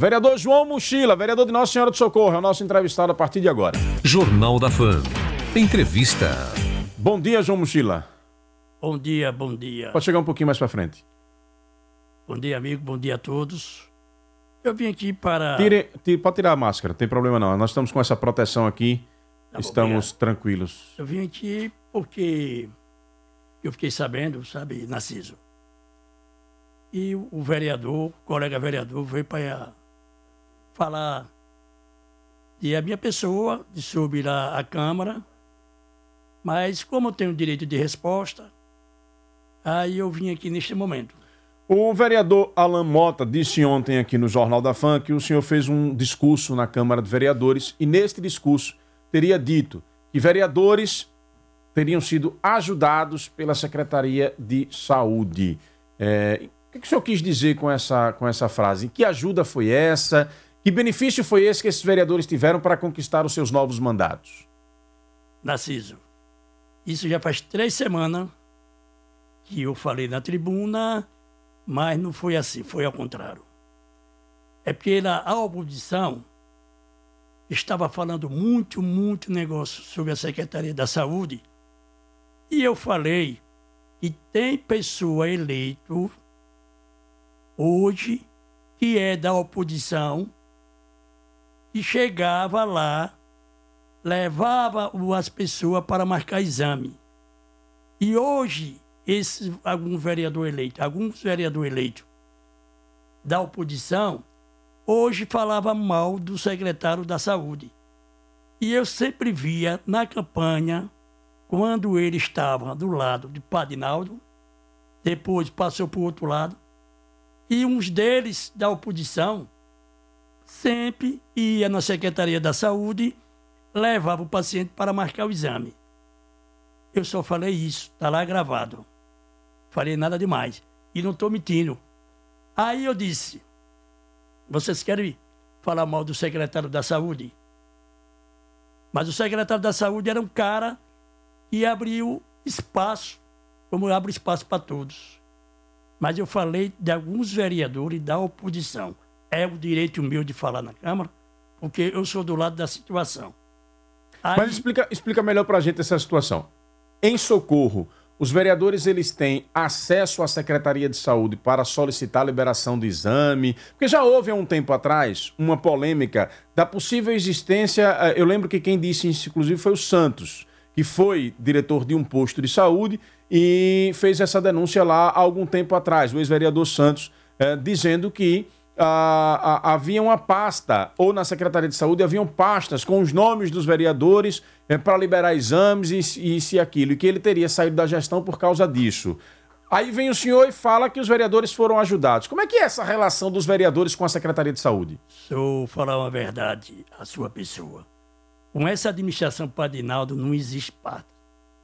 Vereador João Mochila, vereador de Nossa Senhora do Socorro, é o nosso entrevistado a partir de agora. Jornal da Fã. Entrevista. Bom dia, João Mochila. Bom dia, bom dia. Pode chegar um pouquinho mais para frente. Bom dia, amigo, bom dia a todos. Eu vim aqui para. Tire, tire, pode tirar a máscara, não tem problema não. Nós estamos com essa proteção aqui, tá estamos bom, tranquilos. Eu vim aqui porque eu fiquei sabendo, sabe, Narciso. E o vereador, o colega vereador, veio para falar de a minha pessoa, de subir a, a Câmara, mas como eu tenho direito de resposta, aí eu vim aqui neste momento. O vereador Alan Mota disse ontem aqui no Jornal da Fã que o senhor fez um discurso na Câmara de Vereadores e neste discurso teria dito que vereadores teriam sido ajudados pela Secretaria de Saúde. É, o que o senhor quis dizer com essa, com essa frase? Que ajuda foi essa? Que benefício foi esse que esses vereadores tiveram para conquistar os seus novos mandatos? Narciso, isso já faz três semanas que eu falei na tribuna, mas não foi assim, foi ao contrário. É porque a oposição estava falando muito, muito negócio sobre a Secretaria da Saúde e eu falei que tem pessoa eleito hoje que é da oposição que chegava lá, levava as pessoas para marcar exame. E hoje, esse, algum vereador eleito, alguns vereador eleito da oposição, hoje falava mal do secretário da saúde. E eu sempre via na campanha, quando ele estava do lado de Padinaldo, depois passou para o outro lado, e uns deles da oposição sempre ia na Secretaria da Saúde, levava o paciente para marcar o exame. Eu só falei isso, está lá gravado. Falei nada demais. E não estou mentindo. Aí eu disse: vocês querem falar mal do secretário da Saúde? Mas o secretário da Saúde era um cara que abriu espaço, como abre espaço para todos. Mas eu falei de alguns vereadores da oposição é o direito meu de falar na Câmara, porque eu sou do lado da situação. Aí... Mas explica, explica melhor para a gente essa situação. Em Socorro, os vereadores eles têm acesso à Secretaria de Saúde para solicitar a liberação do exame, porque já houve há um tempo atrás uma polêmica da possível existência. Eh, eu lembro que quem disse isso, inclusive, foi o Santos, que foi diretor de um posto de saúde e fez essa denúncia lá há algum tempo atrás, o ex-vereador Santos, é, dizendo que ah, ah, havia uma pasta, ou na Secretaria de Saúde haviam pastas com os nomes dos vereadores eh, para liberar exames e isso e aquilo, e que ele teria saído da gestão por causa disso. Aí vem o senhor e fala que os vereadores foram ajudados. Como é que é essa relação dos vereadores com a Secretaria de Saúde? Se eu falar uma verdade à sua pessoa, com essa administração Padinaldo não existe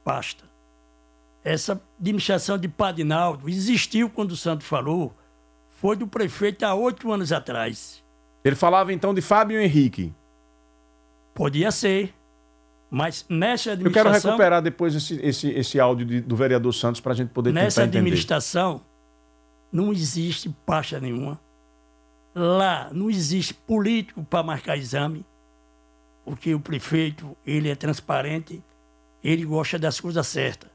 pasta. Essa administração de Padinaldo existiu quando o Santo falou foi do prefeito há oito anos atrás. Ele falava então de Fábio Henrique. Podia ser. Mas nessa administração. Eu quero recuperar depois esse, esse, esse áudio de, do vereador Santos para a gente poder Nessa administração, não existe pasta nenhuma. Lá não existe político para marcar exame, porque o prefeito ele é transparente, ele gosta das coisas certas.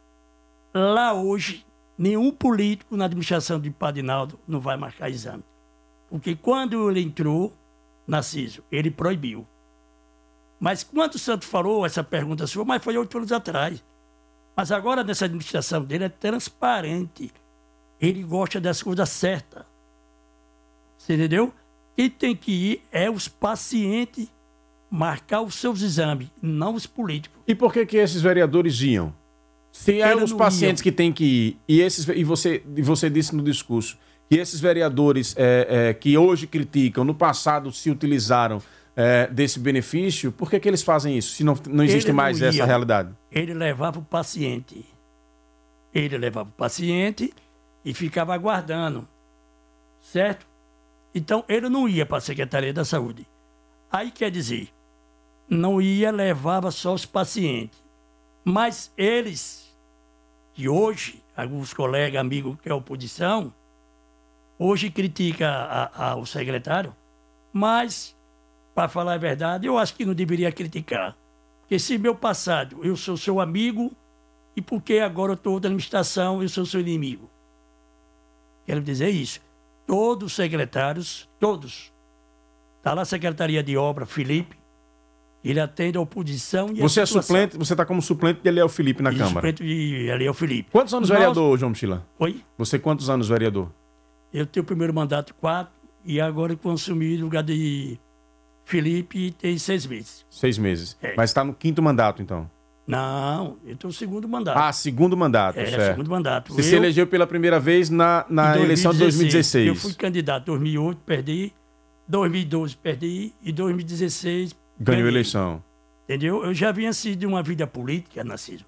Lá hoje nenhum político na administração de Padinaldo não vai marcar exame. Porque quando ele entrou, Narciso, ele proibiu. Mas quando o Santo falou essa pergunta sua, mas foi oito anos atrás. Mas agora, nessa administração dele, é transparente. Ele gosta das coisas certas. Você entendeu? Quem tem que ir é os pacientes marcar os seus exames, não os políticos. E por que, que esses vereadores iam? Se é os pacientes que têm que ir, e, esses, e, você, e você disse no discurso que esses vereadores é, é, que hoje criticam, no passado se utilizaram é, desse benefício, por que, que eles fazem isso, se não, não existe não mais ia. essa realidade? Ele levava o paciente. Ele levava o paciente e ficava aguardando. Certo? Então, ele não ia para a Secretaria da Saúde. Aí quer dizer, não ia, levava só os pacientes. Mas eles, que hoje, alguns colegas, amigos que é oposição, hoje critica o secretário, Mas, para falar a verdade, eu acho que não deveria criticar. Porque se meu passado, eu sou seu amigo, e porque agora eu estou na administração, eu sou seu inimigo. Quero dizer isso. Todos os secretários, todos. Está lá a Secretaria de Obra, Felipe, ele atende a oposição e Você a é suplente, você está como suplente de Eliel Felipe na e Câmara. suplente de Eliel Felipe. Quantos anos Nós- vereador, João Mochila? Oi? Você quantos anos vereador? Eu tenho o primeiro mandato quatro e agora consumi o lugar de Felipe tem seis meses. Seis meses. É. Mas está no quinto mandato, então. Não, eu tenho o segundo mandato. Ah, segundo mandato, é, certo. segundo mandato. Você se Eu- elegeu pela primeira vez na, na eleição de 2016. Eu fui candidato em 2008, perdi. 2012, perdi. E 2016, Ganhou eleição. Entendeu? Eu já vinha sido uma vida política, Narciso.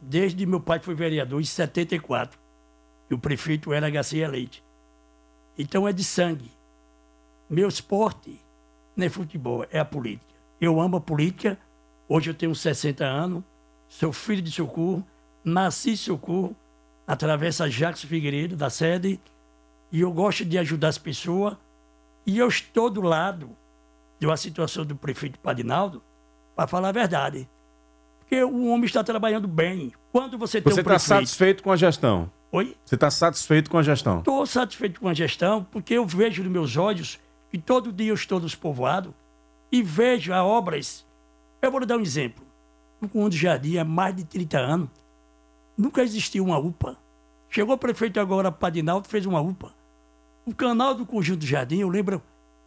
Desde meu pai foi vereador em 74. E o prefeito era Garcia Leite. Então é de sangue. Meu esporte não é futebol, é a política. Eu amo a política. Hoje eu tenho 60 anos, sou filho de Socorro, nasci em Socorro, na Travessa Jacques Figueiredo, da sede, e eu gosto de ajudar as pessoas. E eu estou do lado de uma situação do prefeito Padinaldo, para falar a verdade. Porque o homem está trabalhando bem. Quando você tem Você um está prefeito... satisfeito com a gestão? Oi? Você está satisfeito com a gestão? Estou satisfeito com a gestão, porque eu vejo nos meus olhos que todo dia eu estou nos povoados e vejo as obras. Eu vou lhe dar um exemplo. No Conde Jardim, há mais de 30 anos, nunca existiu uma UPA. Chegou o prefeito agora, Padinaldo, fez uma UPA. O canal do Conjunto Jardim, eu lembro,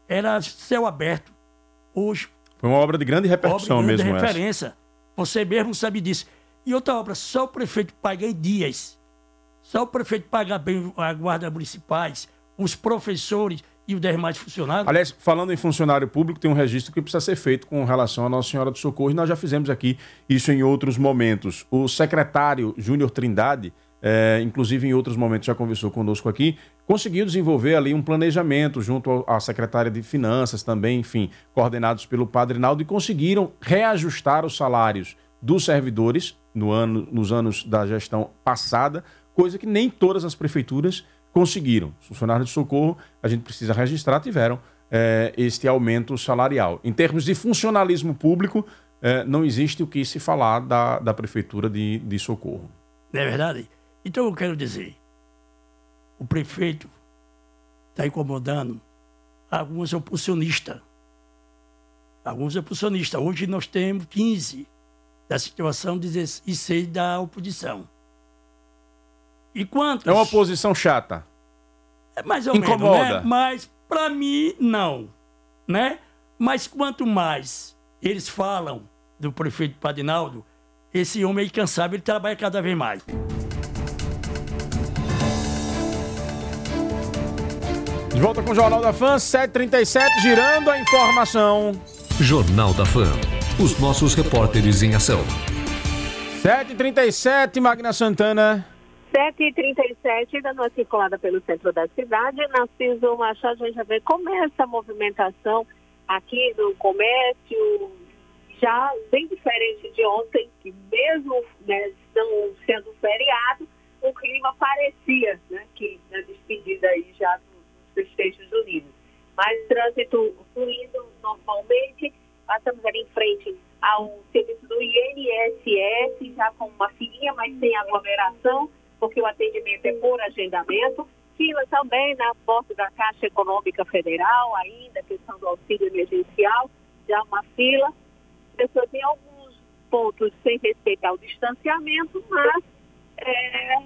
era céu aberto. Hoje, Foi uma obra de grande repercussão obra de mesmo essa. referência. Você mesmo sabe disso. E outra obra, só o prefeito paga em dias. Só o prefeito paga bem a guarda municipais, os professores e os demais funcionários. Aliás, falando em funcionário público, tem um registro que precisa ser feito com relação à Nossa Senhora do Socorro, e nós já fizemos aqui isso em outros momentos. O secretário Júnior Trindade, eh, inclusive em outros momentos já conversou conosco aqui, conseguiu desenvolver ali um planejamento junto à secretária de Finanças também, enfim, coordenados pelo Padre Naldo, e conseguiram reajustar os salários dos servidores no ano, nos anos da gestão passada, coisa que nem todas as prefeituras conseguiram. Os funcionários de socorro, a gente precisa registrar, tiveram eh, este aumento salarial. Em termos de funcionalismo público, eh, não existe o que se falar da, da prefeitura de, de socorro. É verdade? Então eu quero dizer, o prefeito está incomodando alguns oposicionistas. Alguns oposicionistas. Hoje nós temos 15 da situação 16 da oposição. E quantos? É uma oposição chata. É mais ou Incomoda. menos, né? Mas para mim não, né? Mas quanto mais eles falam do prefeito Padinaldo, esse homem é incansável, ele trabalha cada vez mais. De volta com o Jornal da Fã, 737, girando a informação. Jornal da Fã. Os nossos repórteres em ação. 737, Magna Santana. 7h37, dando uma circulada pelo centro da cidade. Narciso Machado, a gente já vê como é essa movimentação aqui no comércio, já bem diferente de ontem, que mesmo né, não sendo feriado, o clima parecia né, que na despedida aí já dos festejos unidos. Mas trânsito fluindo normalmente, passamos ali em frente ao serviço do INSS, já com uma filinha, mas sem aglomeração, porque o atendimento é por agendamento. Fila também na porta da Caixa Econômica Federal, ainda, questão do auxílio emergencial, já uma fila. Pessoas em alguns pontos sem respeitar o distanciamento, mas é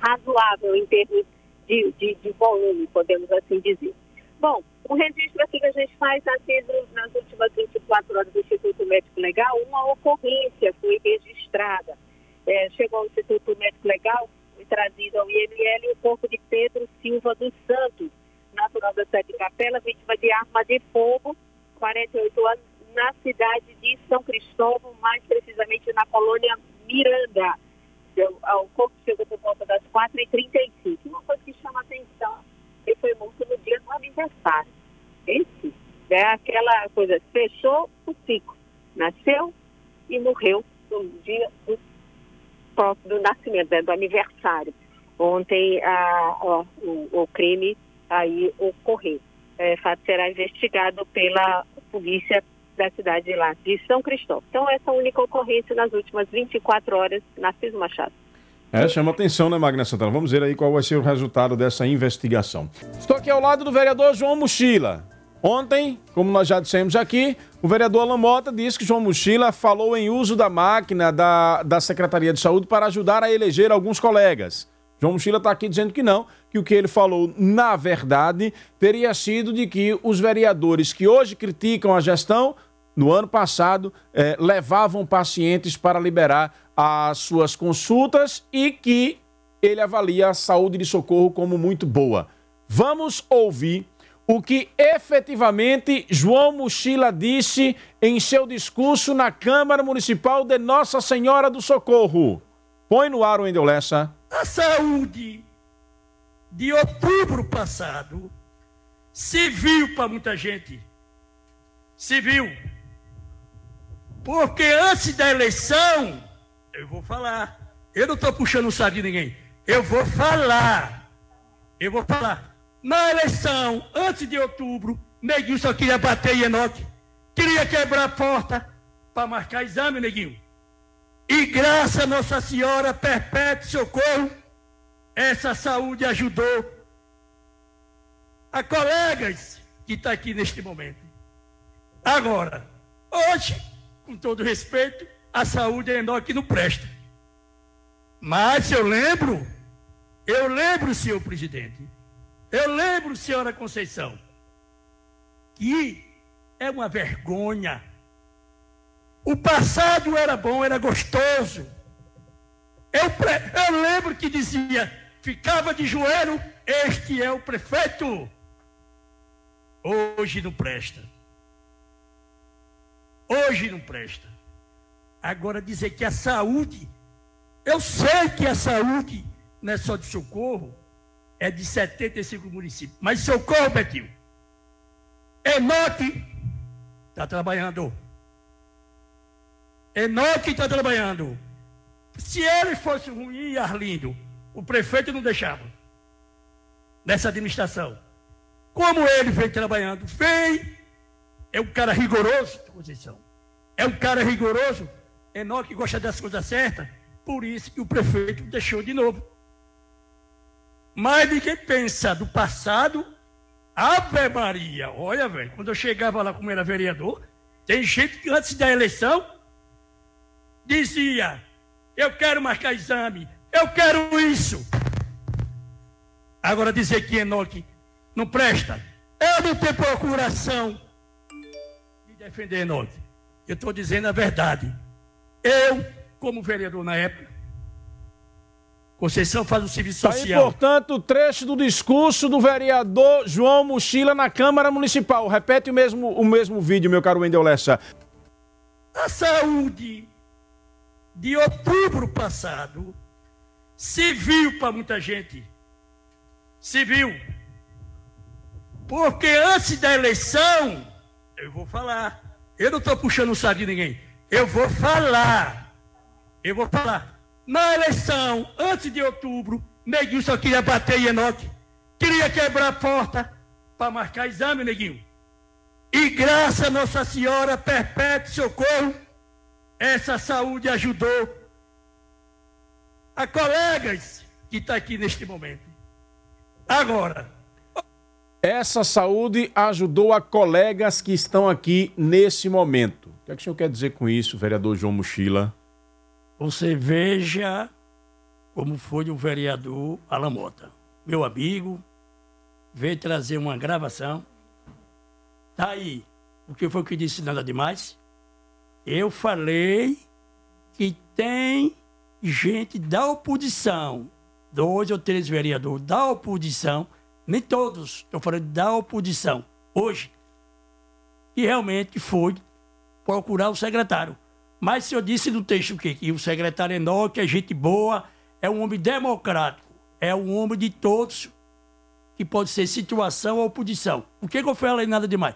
razoável em termos de, de, de volume, podemos assim dizer. Bom, o registro aqui que a gente faz nas últimas 24 horas do Instituto Médico Legal, uma ocorrência foi registrada. É, chegou ao Instituto Médico Legal, foi trazido ao IML o corpo de Pedro Silva dos Santos, natural da Sede Capela, vítima de arma de fogo, 48 anos, na cidade de São Cristóvão, mais precisamente na colônia Miranda. O corpo chegou por volta das 4h35. Uma coisa que chama atenção, ele foi morto no dia do aniversário. Esse é aquela coisa, fechou o ciclo, nasceu e morreu no dia do, próximo do nascimento, né, do aniversário. Ontem a, a, o, o crime aí ocorreu. é, fato será investigado pela polícia da cidade lá de São Cristóvão. Então, essa única ocorrência nas últimas 24 horas, Narciso Machado. É, chama atenção, né, Magna Santana? Vamos ver aí qual vai ser o resultado dessa investigação. Estou aqui ao lado do vereador João Mochila. Ontem, como nós já dissemos aqui, o vereador Alan Mota disse que João Mochila falou em uso da máquina da, da Secretaria de Saúde para ajudar a eleger alguns colegas. João Mochila está aqui dizendo que não, que o que ele falou, na verdade, teria sido de que os vereadores que hoje criticam a gestão, no ano passado, eh, levavam pacientes para liberar as suas consultas e que ele avalia a saúde de socorro como muito boa. Vamos ouvir o que efetivamente João Mochila disse em seu discurso na Câmara Municipal de Nossa Senhora do Socorro. Põe no ar o Endeolessa. A saúde de outubro passado se viu para muita gente. Se viu. Porque antes da eleição, eu vou falar. Eu não estou puxando o saco de ninguém. Eu vou falar. Eu vou falar. Na eleição, antes de outubro, Neguinho só queria bater em Enoque. Queria quebrar a porta para marcar exame, Neguinho. E graças a Nossa Senhora Perpétuo Socorro, essa saúde ajudou a colegas que está aqui neste momento. Agora, hoje, com todo respeito, a saúde é Enoque não presta. Mas eu lembro, eu lembro, senhor presidente, eu lembro, senhora Conceição, que é uma vergonha. O passado era bom, era gostoso. Eu, eu lembro que dizia, ficava de joelho, este é o prefeito. Hoje não presta. Hoje não presta. Agora dizer que a saúde, eu sei que a saúde não é só de socorro, é de 75 municípios. Mas socorro, Betinho. Enoque está trabalhando. Enoque está trabalhando. Se ele fosse ruim, Arlindo, o prefeito não deixava. Nessa administração. Como ele vem trabalhando? Vem. É um cara rigoroso, posição. É um cara rigoroso. Enoque gosta das coisas certas. Por isso que o prefeito deixou de novo. Mas ninguém pensa do passado. Ave Maria, olha, velho, quando eu chegava lá como era vereador, tem gente que antes da eleição dizia: Eu quero marcar exame, eu quero isso. Agora dizer que Enoque não presta, eu não tenho procuração de defender Enoque. Eu estou dizendo a verdade. Eu, como vereador na época, Conceição faz um serviço tá social. Aí, portanto, trecho do discurso do vereador João Mochila na Câmara Municipal. Repete o mesmo, o mesmo vídeo, meu caro Wendel Lessa. A saúde de outubro passado se viu para muita gente. Se viu. Porque antes da eleição, eu vou falar. Eu não estou puxando o saco de ninguém. Eu vou falar. Eu vou falar. Na eleição, antes de outubro, Neguinho só queria bater em Enoque. Queria quebrar a porta para marcar exame, Neguinho. E graças a Nossa Senhora Perpétuo Socorro, essa saúde ajudou a colegas que está aqui neste momento. Agora. Essa saúde ajudou a colegas que estão aqui nesse momento. O que, é que o senhor quer dizer com isso, vereador João Mochila? Você veja como foi o vereador Alamota. Meu amigo, veio trazer uma gravação. Tá aí. O que foi que disse nada demais? Eu falei que tem gente da oposição, dois ou três vereadores da oposição, nem todos, estou falando da oposição, hoje, que realmente foi procurar o secretário. Mas se eu disse no texto o quê? Que o secretário Enoque é gente boa, é um homem democrático, é um homem de todos, que pode ser situação ou oposição. O que, que eu falei nada demais?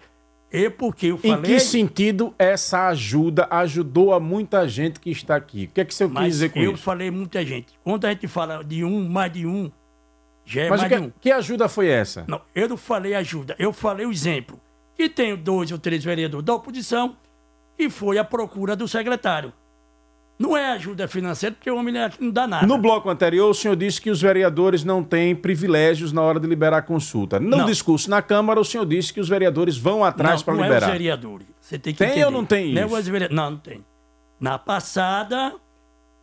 É porque eu falei... Em que sentido essa ajuda ajudou a muita gente que está aqui? O que é que você quis dizer com eu isso? Eu falei muita gente. Quando a gente fala de um, mais de um, Já é Mas mais que, de um. que ajuda foi essa? Não, eu não falei ajuda, eu falei o exemplo. Que tem dois ou três vereadores da oposição que foi à procura do secretário. Não é ajuda financeira, porque o homem não dá nada. No bloco anterior, o senhor disse que os vereadores não têm privilégios na hora de liberar a consulta. No Não. discurso na Câmara, o senhor disse que os vereadores vão atrás para não é liberar. os vereadores. Você tem que Tem entender. ou não tem Não, é isso? vereadores. não, não tem. Na passada,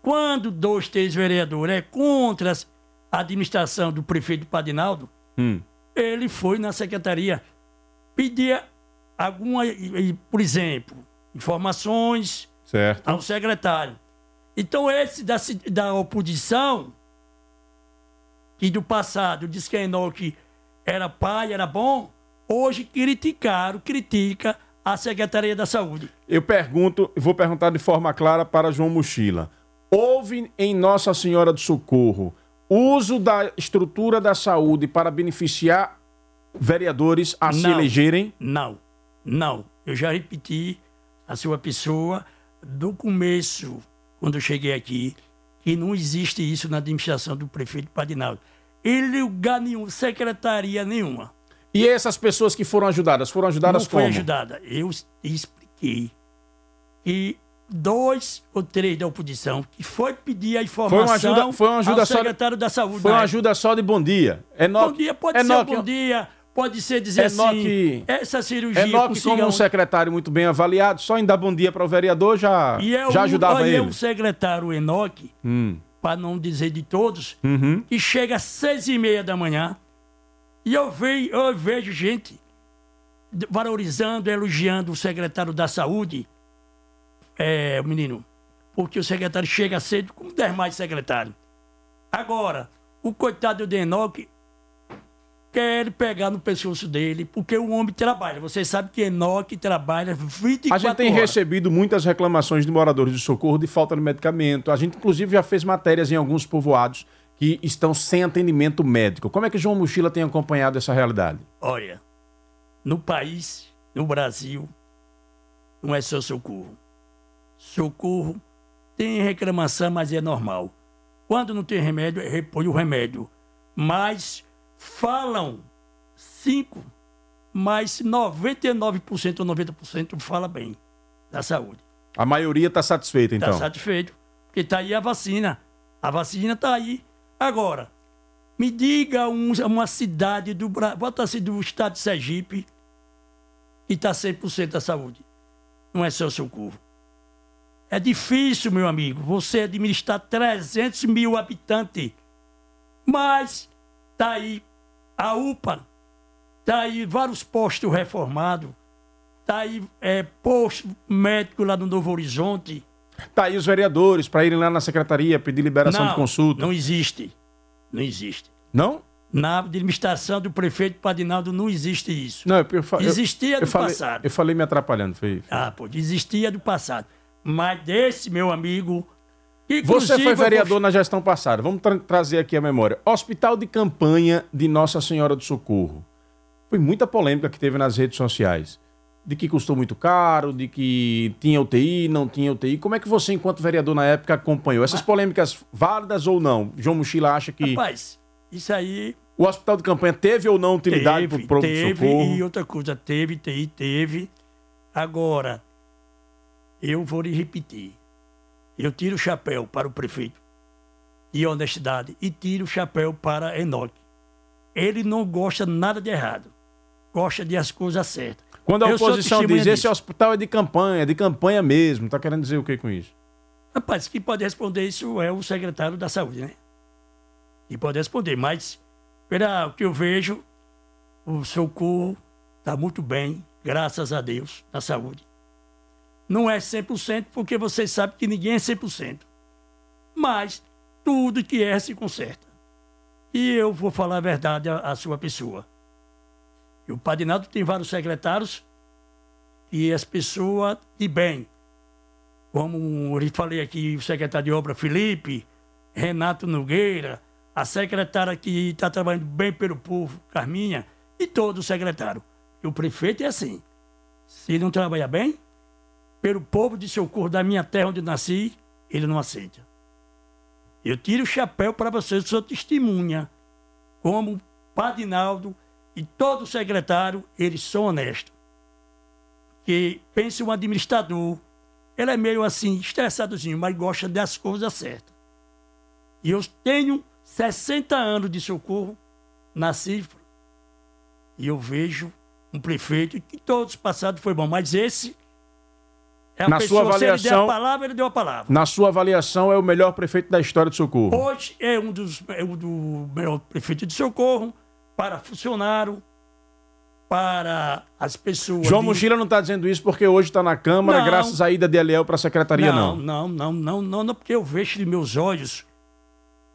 quando dois, três vereadores é contra a administração do prefeito Padinaldo, Hum. ele foi na secretaria pedir alguma, por exemplo, informações Certo. ao secretário. Então, esse da, da oposição, que do passado disse que Enoque era pai, era bom, hoje criticaram, critica a Secretaria da Saúde. Eu pergunto, vou perguntar de forma clara para João Mochila. Houve em Nossa Senhora do Socorro uso da estrutura da saúde para beneficiar vereadores a se Não. elegerem? Não, não. Eu já repeti a sua pessoa do começo, quando eu cheguei aqui, que não existe isso na administração do prefeito Padinaldo. Ele lugar nenhum, secretaria nenhuma. E essas pessoas que foram ajudadas, foram ajudadas não foi como? ajudada. Eu expliquei que dois ou três da oposição que foi pedir a informação ajuda- foi uma ajuda ao só de- secretário da saúde. Foi uma ajuda só de bom dia. Enoque, Bom dia pode Enoque, ser bom dia, pode ser dizer Enoque- assim, essa cirurgia Enoque, consiga como um secretário muito bem avaliado, só em dar bom dia para o vereador já, E é já ajudava é ele. o secretário Enoque, Hum, para não dizer de todos, uhum. que chega às seis e meia da manhã e eu vejo, eu vejo gente valorizando, elogiando o secretário da saúde, é, o menino, porque o secretário chega cedo como demais secretário. Agora, o coitado do Enoque quer pegar no pescoço dele, porque o homem trabalha. Você sabe que Enoque trabalha 24 A gente tem horas. recebido muitas reclamações de moradores de socorro de falta de medicamento. A gente, inclusive, já fez matérias em alguns povoados que estão sem atendimento médico. Como é que João Mochila tem acompanhado essa realidade? Olha, no país, no Brasil, não é só socorro. Socorro tem reclamação, mas é normal. Quando não tem remédio, repõe o remédio. Mas falam cinco, mas 99% ou 90% fala bem da saúde. A maioria está satisfeita, Está então. satisfeito. Porque está aí a vacina. A vacina está aí. Agora, me diga um- uma cidade do Brasil, bota assim, do estado de Sergipe, que está 100% da saúde. Não é só socorro. É difícil, meu amigo, você administrar 300 mil habitantes. Mas tá aí a UPA, tá aí vários postos reformados, tá aí é, posto médico lá no Novo Horizonte. Tá aí os vereadores para irem lá na secretaria pedir liberação não, de consulta. Não existe. Não existe. Não? Na administração do prefeito Padinaldo não existe isso. Não, eu, eu, eu- Existia eu do falei, passado. Eu falei me atrapalhando. Foi, Ah, pô, existia do passado. Mas desse, meu amigo. que, Você foi eu vereador na gestão passada. Vamos tra- trazer aqui a memória. Hospital de campanha de Nossa Senhora do Socorro. Foi muita polêmica que teve nas redes sociais. De que custou muito caro, de que tinha UTI, não tinha UTI. Como é que você, enquanto vereador na época, acompanhou? Essas polêmicas válidas ou não? João Mochila acha que Rapaz, isso aí o hospital de campanha teve ou não utilidade teve, para o teve socorro? e outra coisa, teve, teve, teve. Agora, eu vou lhe repetir. Eu tiro o chapéu para o prefeito de honestidade e tiro o chapéu para Enoque. Ele não gosta nada de errado. Gosta de as coisas certas. Quando a Eu oposição diz esse disso. hospital é de campanha, é de campanha mesmo, tá querendo dizer o que com isso? Rapaz, quem pode responder isso é o secretário da saúde, né? E pode responder, mas pelo que eu vejo, o socorro está muito bem, graças a Deus, na saúde. Não é 100%, porque vocês sabem que ninguém é 100%. Mas tudo que é se conserta. E eu vou falar a verdade à, à sua pessoa. E o Padinaldo tem vários secretários e as pessoas de bem como eu falei aqui, o secretário de obra Felipe, Renato Nogueira, a secretária que está trabalhando bem pelo povo, Carminha, e todo o secretário. E o prefeito é assim. Se não trabalha bem, pelo povo de socorro da minha terra onde nasci, ele não aceita. Eu tiro o chapéu para vocês, sou testemunha. como Padinaldo e todo secretário, eles são honestos. Que pense um administrador, ele é meio assim, estressadozinho, mas gosta das coisas certas. E eu tenho 60 anos de socorro na cifra. E eu vejo um prefeito que todos passados foi bom, mas esse é na pessoa, sua avaliação, palavra, ele deu a palavra. Na sua avaliação, é o melhor prefeito da história de Socorro? Hoje é um dos é um do melhor prefeito de Socorro para funcionário, para as pessoas. João de... Mochila não está dizendo isso porque hoje está na Câmara, não, graças à ida de Eliel para a secretaria, não. Não, não, não, não, não, porque eu vejo de meus olhos.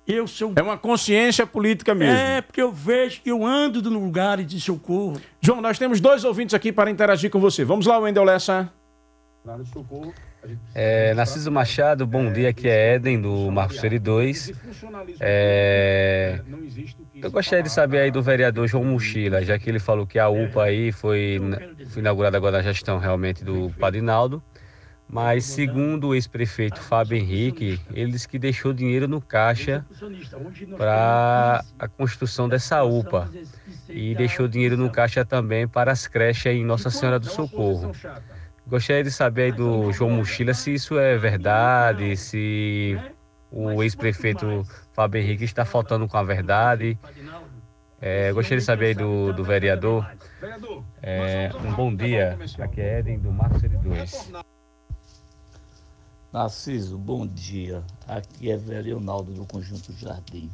Eu sou. É uma consciência política mesmo. É, porque eu vejo que eu ando no lugar de socorro. João, nós temos dois ouvintes aqui para interagir com você. Vamos lá, Wendel Lessa. É, Narciso Machado, bom dia, aqui é Éden, do Marcos Seri 2. É, eu gostaria de saber aí do vereador João Mochila, já que ele falou que a UPA aí foi, foi inaugurada agora na gestão realmente do Padinaldo. Mas segundo o ex-prefeito Fábio Henrique, ele disse que deixou dinheiro no caixa para a construção dessa UPA. e deixou dinheiro no caixa também para as creches em Nossa Senhora do Socorro. Gostaria de saber aí do João Mochila se isso é verdade, se o ex-prefeito Fábio Henrique está faltando com a verdade. É, gostaria de saber aí do, do vereador. É, um bom dia. Aqui é Eden do Marcos 2. Narciso, bom dia. Aqui é Leonaldo do Conjunto Jardim.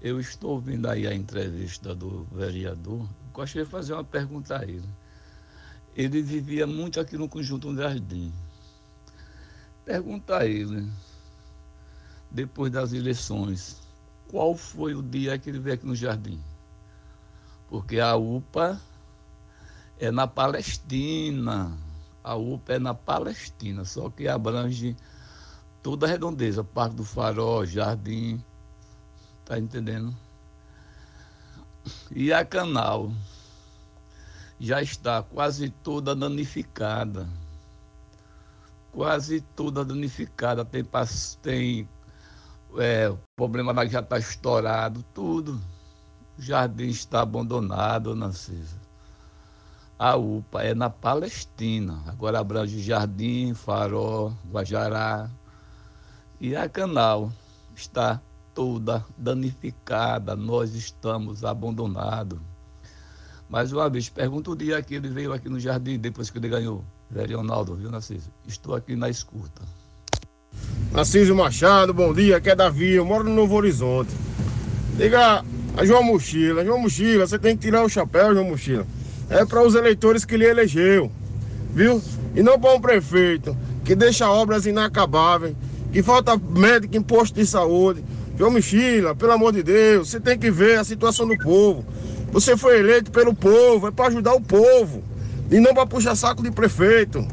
Eu estou ouvindo aí a entrevista do vereador. Gostaria de fazer uma pergunta a ele ele vivia muito aqui no Conjunto Jardim. Pergunta a ele, depois das eleições, qual foi o dia que ele veio aqui no Jardim? Porque a UPA é na Palestina. A UPA é na Palestina, só que abrange toda a redondeza, Parque do Farol, Jardim, tá entendendo? E a Canal, já está quase toda danificada. Quase toda danificada. Tem, tem é, problema lá já está estourado, tudo. O jardim está abandonado, Narcisa. A UPA é na Palestina. Agora abrange Jardim, Farol, Guajará. E a Canal está toda danificada. Nós estamos abandonados. Mais uma vez, pergunta o dia que ele veio aqui no jardim, depois que ele ganhou. Velho Ronaldo, viu, Narciso? Estou aqui na escuta. Narciso Machado, bom dia, aqui é Davi, eu moro no Novo Horizonte. Diga a João Mochila, João Mochila, você tem que tirar o chapéu, João Mochila. É para os eleitores que lhe elegeu, viu? E não para um prefeito que deixa obras inacabáveis, que falta médico em posto de saúde. João Mochila, pelo amor de Deus, você tem que ver a situação do povo. Você foi eleito pelo povo, é para ajudar o povo e não para puxar saco de prefeito.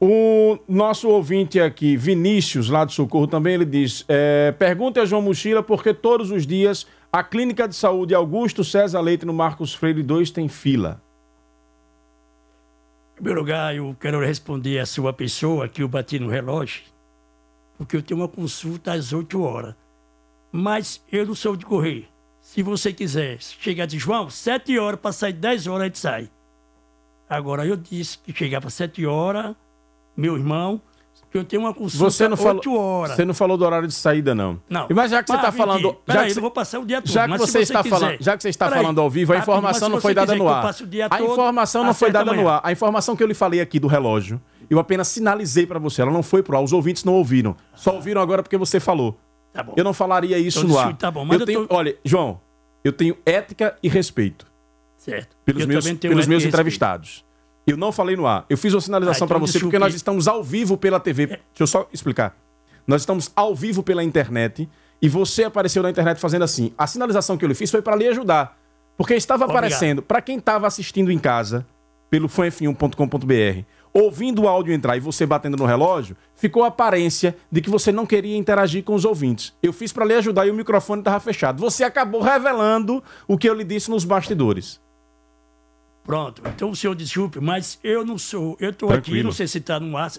O nosso ouvinte aqui, Vinícius, lá do Socorro, também ele diz: é, pergunta a João Mochila porque todos os dias a Clínica de Saúde Augusto César Leite no Marcos Freire 2 tem fila. Em primeiro lugar, eu quero responder a sua pessoa que eu bati no relógio, porque eu tenho uma consulta às 8 horas. Mas eu não sou de correr. Se você quiser chegar de João, sete horas para sair, dez horas a gente sai. Agora eu disse que chegava sete horas, meu irmão, que eu tenho uma consulta você não falou, horas. Você não falou do horário de saída, não. Não. Mas já que você está falando. Já aí, que eu vou passar o dia todo. Já que você, está quiser, falando, já que você está falando ao vivo, a informação não foi dada no ar. A informação não foi dada no ar. A informação que eu lhe falei aqui do relógio, eu apenas sinalizei para você. Ela não foi pro ar. Os ouvintes não ouviram. Só ouviram agora porque você falou. Tá. Eu não falaria isso então, no ar. Tá bom, mas eu, eu tenho, tô... Olha, João, eu tenho ética e respeito. Certo. Pelos eu meus, pelos meus entrevistados. Eu não falei no ar. Eu fiz uma sinalização ah, então para você porque nós estamos ao vivo pela TV. É. Deixa eu só explicar. Nós estamos ao vivo pela internet e você apareceu na internet fazendo assim. A sinalização que eu lhe fiz foi para lhe ajudar. Porque estava Obrigado. aparecendo, para quem estava assistindo em casa, pelo fanf1.com.br, ouvindo o áudio entrar e você batendo no relógio, ficou a aparência de que você não queria interagir com os ouvintes. Eu fiz para lhe ajudar e o microfone estava fechado. Você acabou revelando o que eu lhe disse nos bastidores. Pronto. Então o senhor desculpe, mas eu não sou. Eu estou aqui, não sei se está no ar.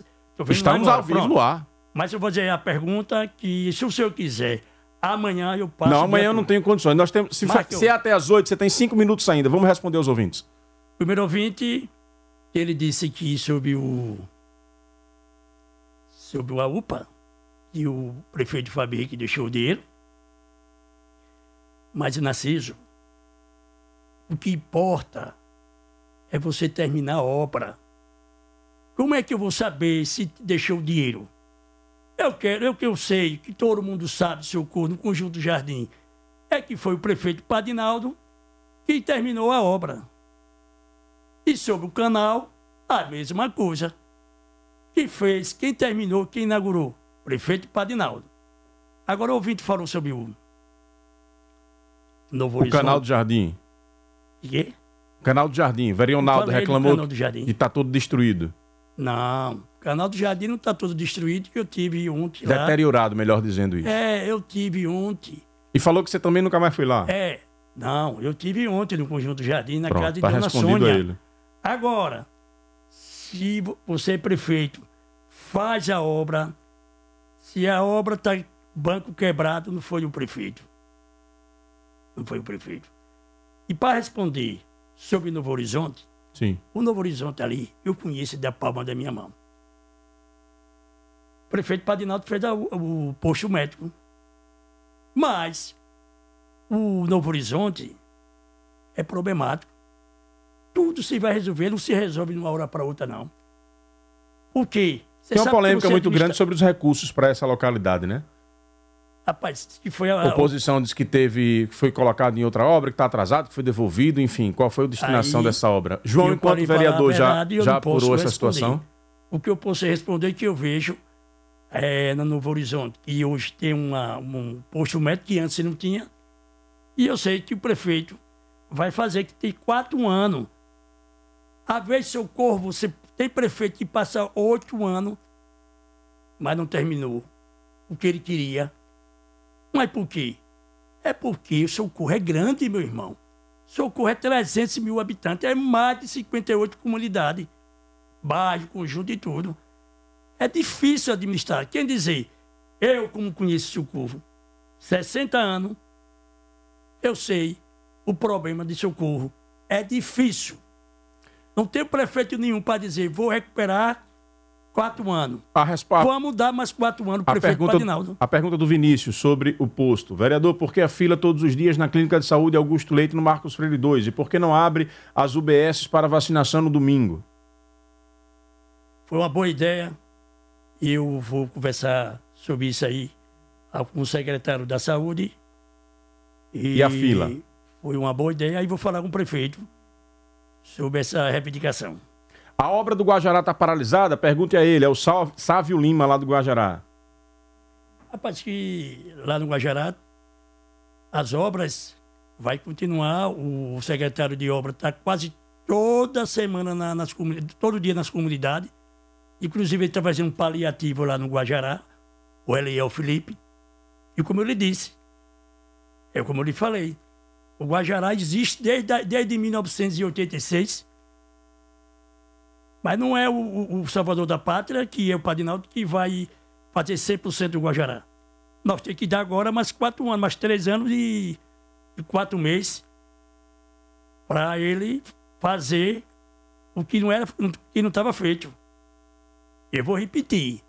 Estamos ao vivo no ar. Mas eu vou dizer a pergunta que, se o senhor quiser Amanhã eu passo. Não, amanhã eu não tenho condições. Nós temos, se, fa- Marque, se é até às 8, você tem cinco minutos ainda. Vamos responder aos ouvintes. Primeiro ouvinte, ele disse que sobre o. Sobre a UPA, que o prefeito Fábio Henrique deixou o dinheiro. Mas, Narciso, o que importa é você terminar a obra. Como é que eu vou saber se deixou o dinheiro? Eu quero, eu que eu sei, que todo mundo sabe, seu corpo, no Conjunto Jardim, é que foi o prefeito Padinaldo que terminou a obra. E sobre o canal, a mesma coisa. Quem fez, quem terminou, quem inaugurou? Prefeito Padinaldo. Agora o ouvinte falou sobre o Novo O Horizonte. canal do Jardim. Quê? Canal do Jardim. Verionaldo Falei do reclamou canal do Jardim. que tá todo destruído. Não, o canal do Jardim não está todo destruído, que eu tive ontem lá. Deteriorado, melhor dizendo isso. É, eu tive ontem. E falou que você também nunca mais foi lá. É, não, eu tive ontem no Conjunto Jardim, na Pronto, casa de tá Dona Sônia. a ele. Agora, se vo- você é prefeito, faz a obra. Se a obra está banco quebrado, não foi o prefeito. Não foi o prefeito. E para responder sobre Novo Horizonte, Sim. o Novo Horizonte ali, eu conheço da palma da minha mão. O prefeito Padinaldo fez o, o posto médico. Mas o Novo Horizonte é problemático. Tudo se vai resolver, não se resolve de uma hora para outra, não. Por quê? Você Tem uma polêmica muito administra- grande sobre os recursos para essa localidade, né? Rapaz, que foi a, A oposição diz que teve, foi colocado em outra obra, que está atrasado, que foi devolvido, enfim. Qual foi a destinação Aí, dessa obra? João, enquanto vereador, já, verdade já posso apurou essa situação? O que eu posso responder é que eu vejo é, no Novo Horizonte, que hoje tem uma, um posto médico que antes não tinha. E eu sei que o prefeito vai fazer que tem quatro anos. A vez seu corvo, você tem prefeito que passa oito anos, mas não terminou o que ele queria. Mas por quê? É porque o Socorro é grande, meu irmão. Socorro é 300 mil habitantes, é mais de 58 comunidades. Bairro, conjunto e tudo. É difícil administrar. Quem dizer, eu, como conheço Socorro, 60 anos, eu sei o problema de Socorro. É difícil. Não tem prefeito nenhum para dizer, vou recuperar quatro anos. A, resposta, Vamos dar mais quatro anos a, para o prefeito pergunta, Padinaldo. a pergunta do Vinícius sobre o posto. Vereador, por que a fila todos os dias na Clínica de Saúde Augusto Leite no Marcos Freire 2? E por que não abre as UBS para vacinação no domingo? Foi uma boa ideia. E eu vou conversar sobre isso aí com o secretário da Saúde. E a fila? Foi uma boa ideia. Aí vou falar com o prefeito sobre essa reivindicação. A obra do Guajará está paralisada? Pergunte a ele. É o Sá- Sávio Lima, lá do Guajará. Rapaz, que lá no Guajará, as obras vai continuar. O secretário de obra está quase toda semana na- nas comunidades, todo dia nas comunidades. Inclusive, ele está fazendo um paliativo lá no Guajará, o Eliel Felipe. E como eu lhe disse, é como eu lhe falei, o Guajará existe desde, desde 1986. Mas não é o, o- o salvador da pátria, que é o Padinaldo, que vai fazer 100% do Guajará. Nós temos que dar agora mais quatro anos, mais três anos e, e quatro meses para ele fazer o que não era, o que não estava feito. Eu vou repetir,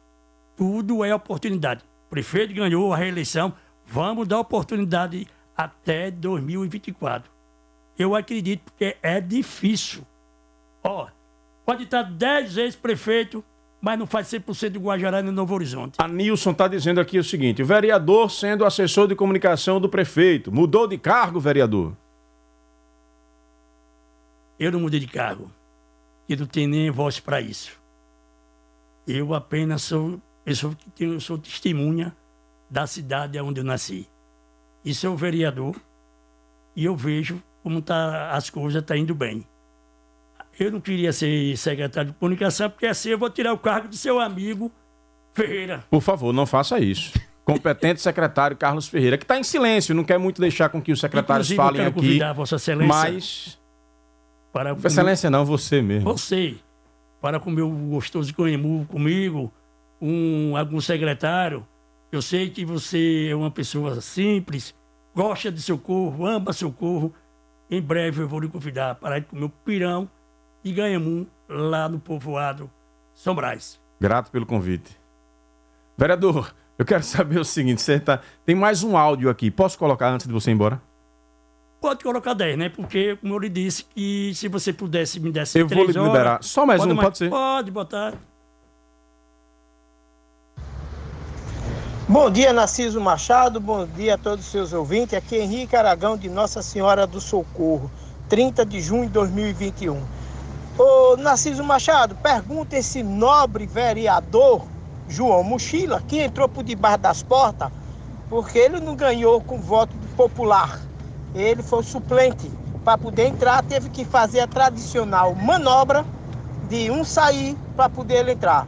tudo é oportunidade. O prefeito ganhou a reeleição, vamos dar oportunidade até 2024. Eu acredito porque é difícil. Ó, pode estar dez vezes prefeito, mas não faz 100% do Guajará no Novo Horizonte. A Nilson está dizendo aqui o seguinte: vereador sendo assessor de comunicação do prefeito. Mudou de cargo, vereador? Eu não mudei de cargo. Eu não tenho nem voz para isso. Eu apenas sou, eu sou, eu sou testemunha da cidade onde eu nasci. E sou vereador e eu vejo como tá, as coisas estão indo bem. Eu não queria ser secretário de comunicação, porque assim eu vou tirar o cargo do seu amigo Ferreira. Por favor, não faça isso. Competente secretário Carlos Ferreira, que está em silêncio, não quer muito deixar com que os secretários Inclusive, eu falem quero aqui. convidar Vossa Excelência Mas. para Vossa Excelência, não, você mesmo. você para comer o gostoso canhemu comigo, um, algum secretário, Eu sei que você é uma pessoa simples, gosta de socorro, ama socorro. Em breve eu vou lhe convidar para ir comer o pirão e ganhamos lá no povoado São Brás. Grato pelo convite. Vereador, eu quero saber o seguinte: você tá... tem mais um áudio aqui. Posso colocar antes de você ir embora? Pode colocar 10, né? Porque, como eu lhe disse, que se você pudesse me desse Eu vou liberar. horas, Só mais um, pode ser? Pode botar. Bom dia, Narciso Machado. Bom dia a todos os seus ouvintes. Aqui é Henrique Aragão, de Nossa Senhora do Socorro, 30 de junho de 2021. Ô, Narciso Machado, pergunta esse nobre vereador, João Mochila, que entrou por debaixo das portas, porque ele não ganhou com voto popular. Ele foi suplente. Para poder entrar, teve que fazer a tradicional manobra de um sair para poder ele entrar.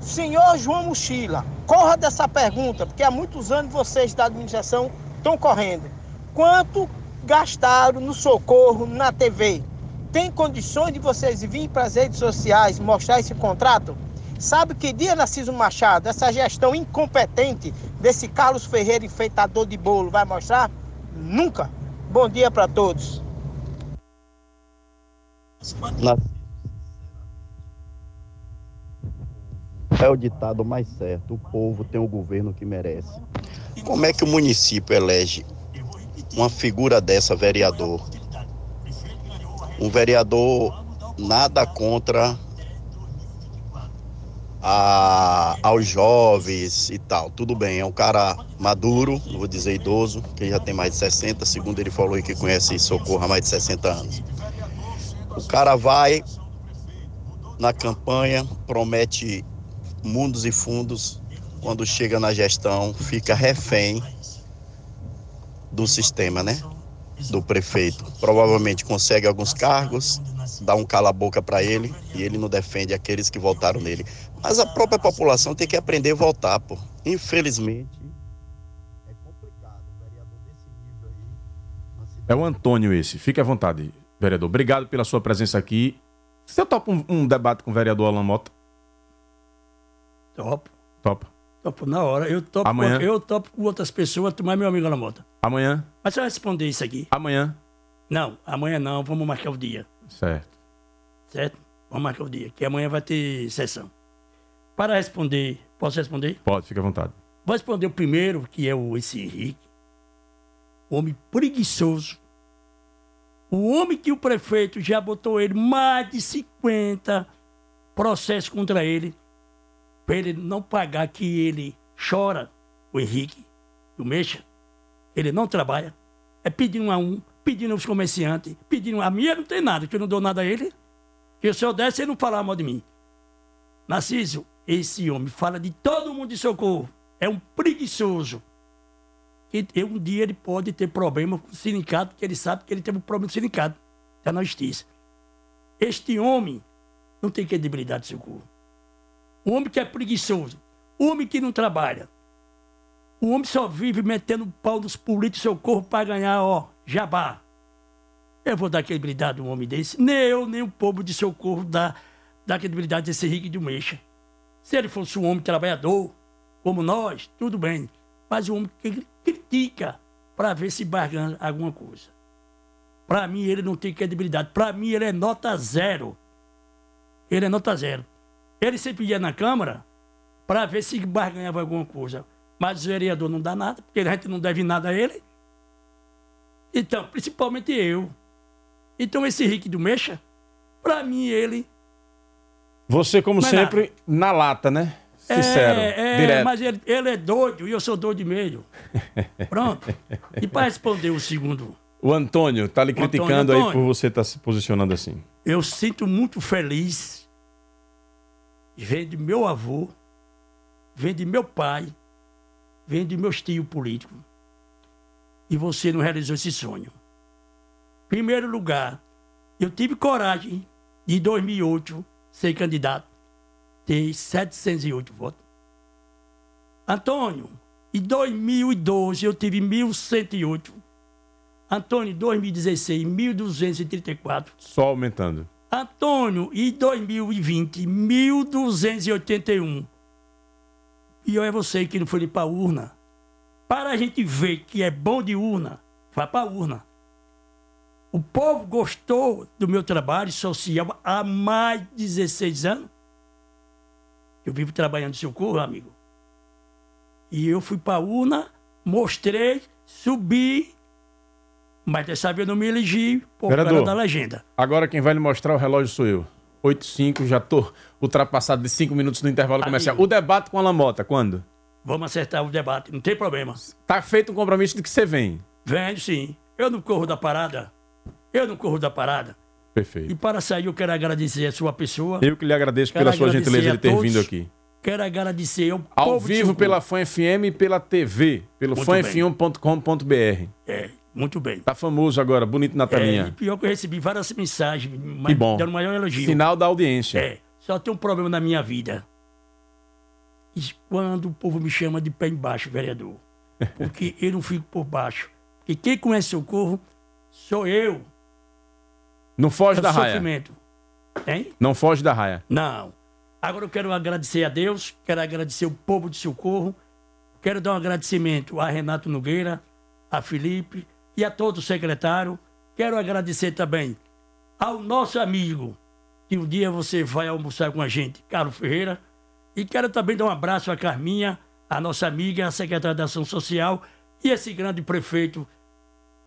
Senhor João Mochila, corra dessa pergunta, porque há muitos anos vocês da administração estão correndo. Quanto gastaram no socorro na TV? Tem condições de vocês virem para as redes sociais mostrar esse contrato? Sabe que dia, Narciso Machado, essa gestão incompetente desse Carlos Ferreira, enfeitador de bolo, vai mostrar? Nunca. Bom dia para todos. É o ditado mais certo: o povo tem o governo que merece. Como é que o município elege uma figura dessa, vereador? Um vereador nada contra a, aos jovens e tal. Tudo bem, é um cara maduro, não vou dizer idoso, que já tem mais de 60, segundo ele falou que conhece Socorro há mais de 60 anos. O cara vai na campanha, promete mundos e fundos, quando chega na gestão, fica refém do sistema, né? Do prefeito. Provavelmente consegue alguns cargos, dá um cala-boca para ele e ele não defende aqueles que votaram nele. Mas a própria população tem que aprender a votar, pô. Infelizmente. É o Antônio esse. Fique à vontade, vereador. Obrigado pela sua presença aqui. Você topa um, um debate com o vereador Alan Mota? Topo. Topa. Topo na hora. Eu topo, Amanhã. Com, eu topo com outras pessoas, tu mais meu amigo na moto. Amanhã? Mas eu responder isso aqui. Amanhã? Não, amanhã não, vamos marcar o dia. Certo. Certo? Vamos marcar o dia, que amanhã vai ter sessão. Para responder, posso responder? Pode, fique à vontade. Vou responder o primeiro, que é o esse Henrique. O homem preguiçoso. O homem que o prefeito já botou ele mais de 50 processos contra ele, para ele não pagar que ele chora, o Henrique, o Mexa. Ele não trabalha. É pedindo a um, pedindo aos comerciantes, pedindo a mim, eu não tem nada, que eu não dou nada a ele. Que se eu desse, ele não falava mal de mim. Narciso, esse homem fala de todo mundo de socorro. É um preguiçoso. Que um dia ele pode ter problema com o sindicato, porque ele sabe que ele teve um problema com o sindicato. Está na justiça. Este homem não tem credibilidade de socorro. O homem que é preguiçoso. O homem que não trabalha. O homem só vive metendo pau nos políticos de socorro para ganhar, ó, jabá. Eu vou dar credibilidade a um homem desse. Nem eu, nem o povo de socorro dá, dá credibilidade desse Henrique de Mexa. Se ele fosse um homem trabalhador, como nós, tudo bem. Mas um homem que critica para ver se barganha alguma coisa. Para mim, ele não tem credibilidade. Para mim, ele é nota zero. Ele é nota zero. Ele sempre ia na Câmara para ver se barganhava alguma coisa. Mas o vereador não dá nada, porque a gente não deve nada a ele. Então, principalmente eu. Então, esse Henrique do Mexa, para mim, ele. Você, como Mas sempre, na lata, né? Sincero, é, é, direto. mas ele, ele é doido e eu sou doido meio. Pronto. E para responder o segundo, O Antônio tá lhe O Antônio, criticando aí Antônio. por você estar se posicionando assim. eu sinto muito feliz. Vem de meu avô, vem de meu pai, vem de meus tios políticos. E você não realizou esse sonho. Primeiro lugar, eu tive coragem de em 2008 ser candidato, ter 708 votos. Antônio, em 2012 eu tive 1.108. Antônio, em 2016, 1.234. Só aumentando. Antônio, em 2020, 1.281. E olha você que não foi nem pra urna. Para a gente ver que é bom de urna, vá pra urna. O povo gostou do meu trabalho social há mais de 16 anos. Eu vivo trabalhando em socorro, amigo. E eu fui pra urna, mostrei, subi, mas dessa vez eu não me elegi por Vereador. causa da legenda. Agora quem vai lhe mostrar o relógio sou eu. 8 5 já tô ultrapassado de 5 minutos no intervalo comercial. O debate com a Lamota, quando? Vamos acertar o debate, não tem problema. Tá feito um compromisso de que você vem. Venho sim. Eu não corro da parada. Eu não corro da parada. Perfeito. E para sair, eu quero agradecer a sua pessoa. Eu que lhe agradeço Quero pela sua gentileza de ter todos. vindo aqui. Quero agradecer ao Ao vivo pela Fã FM e pela TV, pelo Muito fanf1.com.br. É, muito bem. Tá famoso agora, bonito na É, e pior que eu recebi várias mensagens, mas bom. dando maior elogio. Sinal da audiência. É, só tem um problema na minha vida. E quando o povo me chama de pé embaixo, vereador. Porque eu não fico por baixo. Porque quem conhece socorro sou eu. Não foge É da raia. sofrimento. Hein? Não foge da raia. Não. Agora eu quero agradecer a Deus, quero agradecer o povo de Socorro, quero dar um agradecimento a Renato Nogueira, a Felipe e a todo o secretário. Quero agradecer também ao nosso amigo, que um dia você vai almoçar com a gente, Carlos Ferreira. E quero também dar um abraço a Carminha, a nossa amiga, a secretária da Ação Social e esse grande prefeito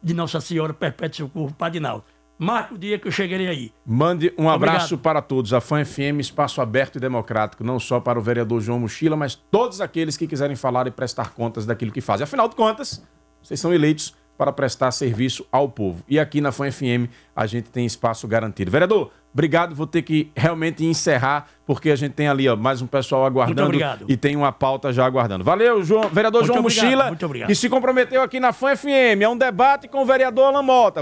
de Nossa Senhora Perpétuo Socorro, Padinal. Marca o dia que eu chegarei aí. Mande um abraço Obrigado. para todos. A Fã FM, espaço aberto e democrático, não só para o vereador João Mochila, mas todos aqueles que quiserem falar e prestar contas daquilo que fazem. Afinal de contas, vocês são eleitos para prestar serviço ao povo. E aqui na Fã FM a gente tem espaço garantido. Vereador, obrigado. Vou ter que realmente encerrar, porque a gente tem ali ó, mais um pessoal aguardando obrigado. e tem uma pauta já aguardando. Valeu, João, vereador Muito João obrigado, Mochila, muito obrigado. que se comprometeu aqui na Fã FM. É um debate com o vereador Alan Mota.